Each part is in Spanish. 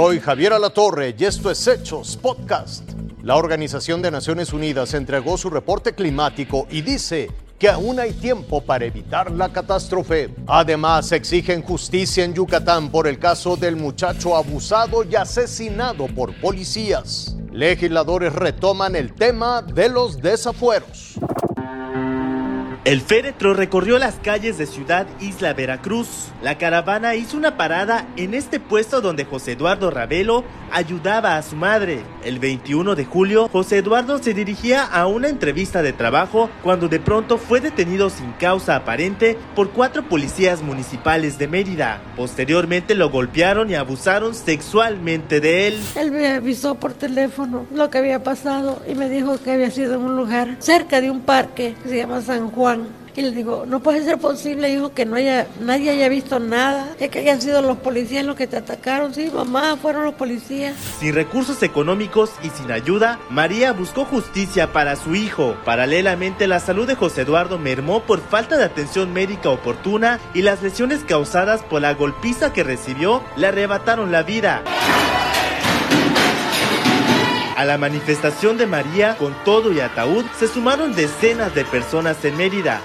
Soy Javier Alatorre y esto es Hechos Podcast. La Organización de Naciones Unidas entregó su reporte climático y dice que aún hay tiempo para evitar la catástrofe. Además, exigen justicia en Yucatán por el caso del muchacho abusado y asesinado por policías. Legisladores retoman el tema de los desafueros. El féretro recorrió las calles de Ciudad Isla Veracruz. La caravana hizo una parada en este puesto donde José Eduardo Ravelo ayudaba a su madre. El 21 de julio, José Eduardo se dirigía a una entrevista de trabajo cuando de pronto fue detenido sin causa aparente por cuatro policías municipales de Mérida. Posteriormente lo golpearon y abusaron sexualmente de él. Él me avisó por teléfono lo que había pasado y me dijo que había sido en un lugar cerca de un parque que se llama San Juan y le digo, no puede ser posible, hijo, que no haya, nadie haya visto nada, es que hayan sido los policías los que te atacaron. Sí, mamá, fueron los policías. Sin recursos económicos y sin ayuda, María buscó justicia para su hijo. Paralelamente, la salud de José Eduardo mermó por falta de atención médica oportuna y las lesiones causadas por la golpiza que recibió le arrebataron la vida. A la manifestación de María con todo y ataúd se sumaron decenas de personas en Mérida.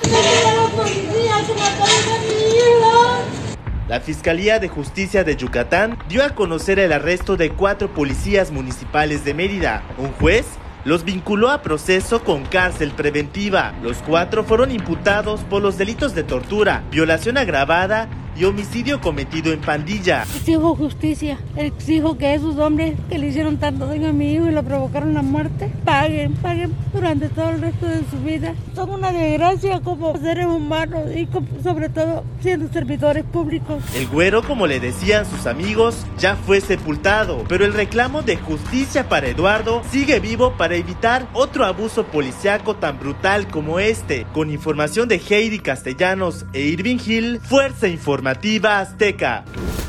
La Fiscalía de Justicia de Yucatán dio a conocer el arresto de cuatro policías municipales de Mérida. Un juez los vinculó a proceso con cárcel preventiva. Los cuatro fueron imputados por los delitos de tortura, violación agravada y homicidio cometido en pandilla. Exijo justicia, exijo que esos hombres que le hicieron tanto daño a mi hijo y lo provocaron la muerte, paguen, paguen durante todo el resto de su vida. Son una desgracia como seres humanos y sobre todo siendo servidores públicos. El güero, como le decían sus amigos, ya fue sepultado, pero el reclamo de justicia para Eduardo sigue vivo para evitar otro abuso policiaco tan brutal como este. Con información de Heidi Castellanos e Irving Hill, Fuerza Informativa Informativa Azteca.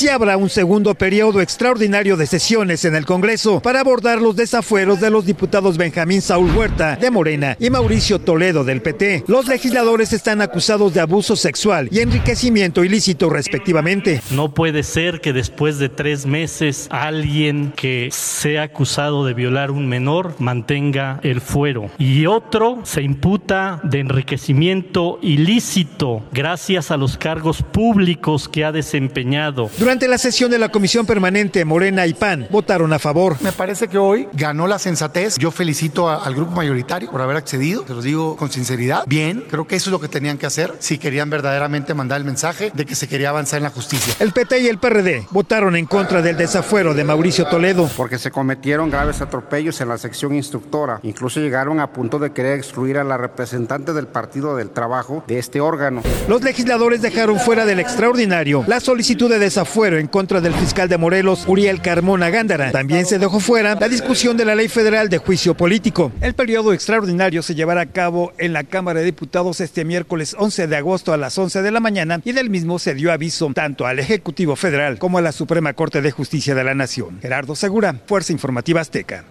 Si habrá un segundo periodo extraordinario de sesiones en el Congreso para abordar los desafueros de los diputados Benjamín Saúl Huerta de Morena y Mauricio Toledo del PT. Los legisladores están acusados de abuso sexual y enriquecimiento ilícito respectivamente. No puede ser que después de tres meses alguien que sea acusado de violar un menor mantenga el fuero y otro se imputa de enriquecimiento ilícito gracias a los cargos públicos que ha desempeñado. La sesión de la Comisión Permanente, Morena y PAN votaron a favor. Me parece que hoy ganó la sensatez. Yo felicito al grupo mayoritario por haber accedido. Se los digo con sinceridad. Bien, creo que eso es lo que tenían que hacer si querían verdaderamente mandar el mensaje de que se quería avanzar en la justicia. El PT y el PRD votaron en contra del desafuero de Mauricio Toledo. Porque se cometieron graves atropellos en la sección instructora. Incluso llegaron a punto de querer excluir a la representante del Partido del Trabajo de este órgano. Los legisladores dejaron fuera del extraordinario la solicitud de desafuero en contra del fiscal de Morelos, Uriel Carmona Gándara. También se dejó fuera la discusión de la ley federal de juicio político. El periodo extraordinario se llevará a cabo en la Cámara de Diputados este miércoles 11 de agosto a las 11 de la mañana y del mismo se dio aviso tanto al Ejecutivo Federal como a la Suprema Corte de Justicia de la Nación. Gerardo Segura, Fuerza Informativa Azteca.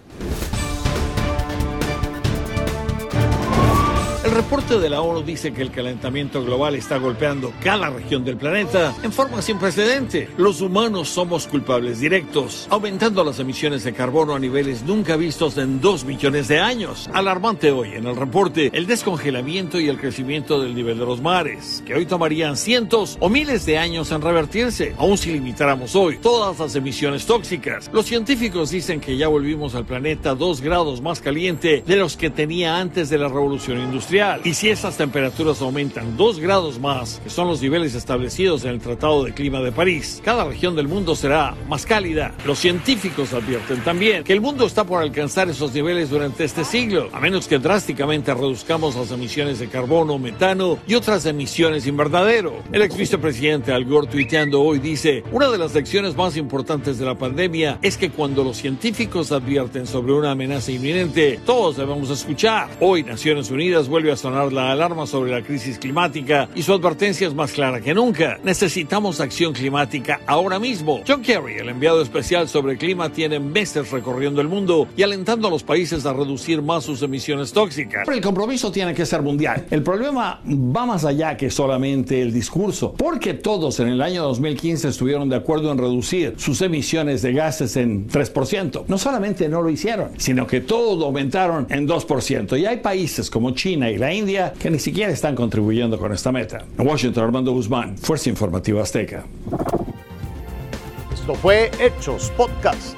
Reporte de la ONU dice que el calentamiento global está golpeando cada región del planeta en forma sin precedente. Los humanos somos culpables directos, aumentando las emisiones de carbono a niveles nunca vistos en dos millones de años. Alarmante hoy en el reporte el descongelamiento y el crecimiento del nivel de los mares, que hoy tomarían cientos o miles de años en revertirse, aun si limitáramos hoy todas las emisiones tóxicas. Los científicos dicen que ya volvimos al planeta dos grados más caliente de los que tenía antes de la revolución industrial y si esas temperaturas aumentan 2 grados más, que son los niveles establecidos en el Tratado de Clima de París, cada región del mundo será más cálida. Los científicos advierten también que el mundo está por alcanzar esos niveles durante este siglo, a menos que drásticamente reduzcamos las emisiones de carbono, metano y otras emisiones invernadero. El ex vicepresidente Al Gore tuiteando hoy dice, una de las lecciones más importantes de la pandemia es que cuando los científicos advierten sobre una amenaza inminente, todos debemos escuchar. Hoy Naciones Unidas vuelve a sonar la alarma sobre la crisis climática y su advertencia es más clara que nunca. Necesitamos acción climática ahora mismo. John Kerry, el enviado especial sobre clima, tiene meses recorriendo el mundo y alentando a los países a reducir más sus emisiones tóxicas. El compromiso tiene que ser mundial. El problema va más allá que solamente el discurso, porque todos en el año 2015 estuvieron de acuerdo en reducir sus emisiones de gases en 3%. No solamente no lo hicieron, sino que todo aumentaron en 2%. Y hay países como China y India que ni siquiera están contribuyendo con esta meta. En Washington, Armando Guzmán, Fuerza Informativa Azteca. Esto fue Hechos Podcast.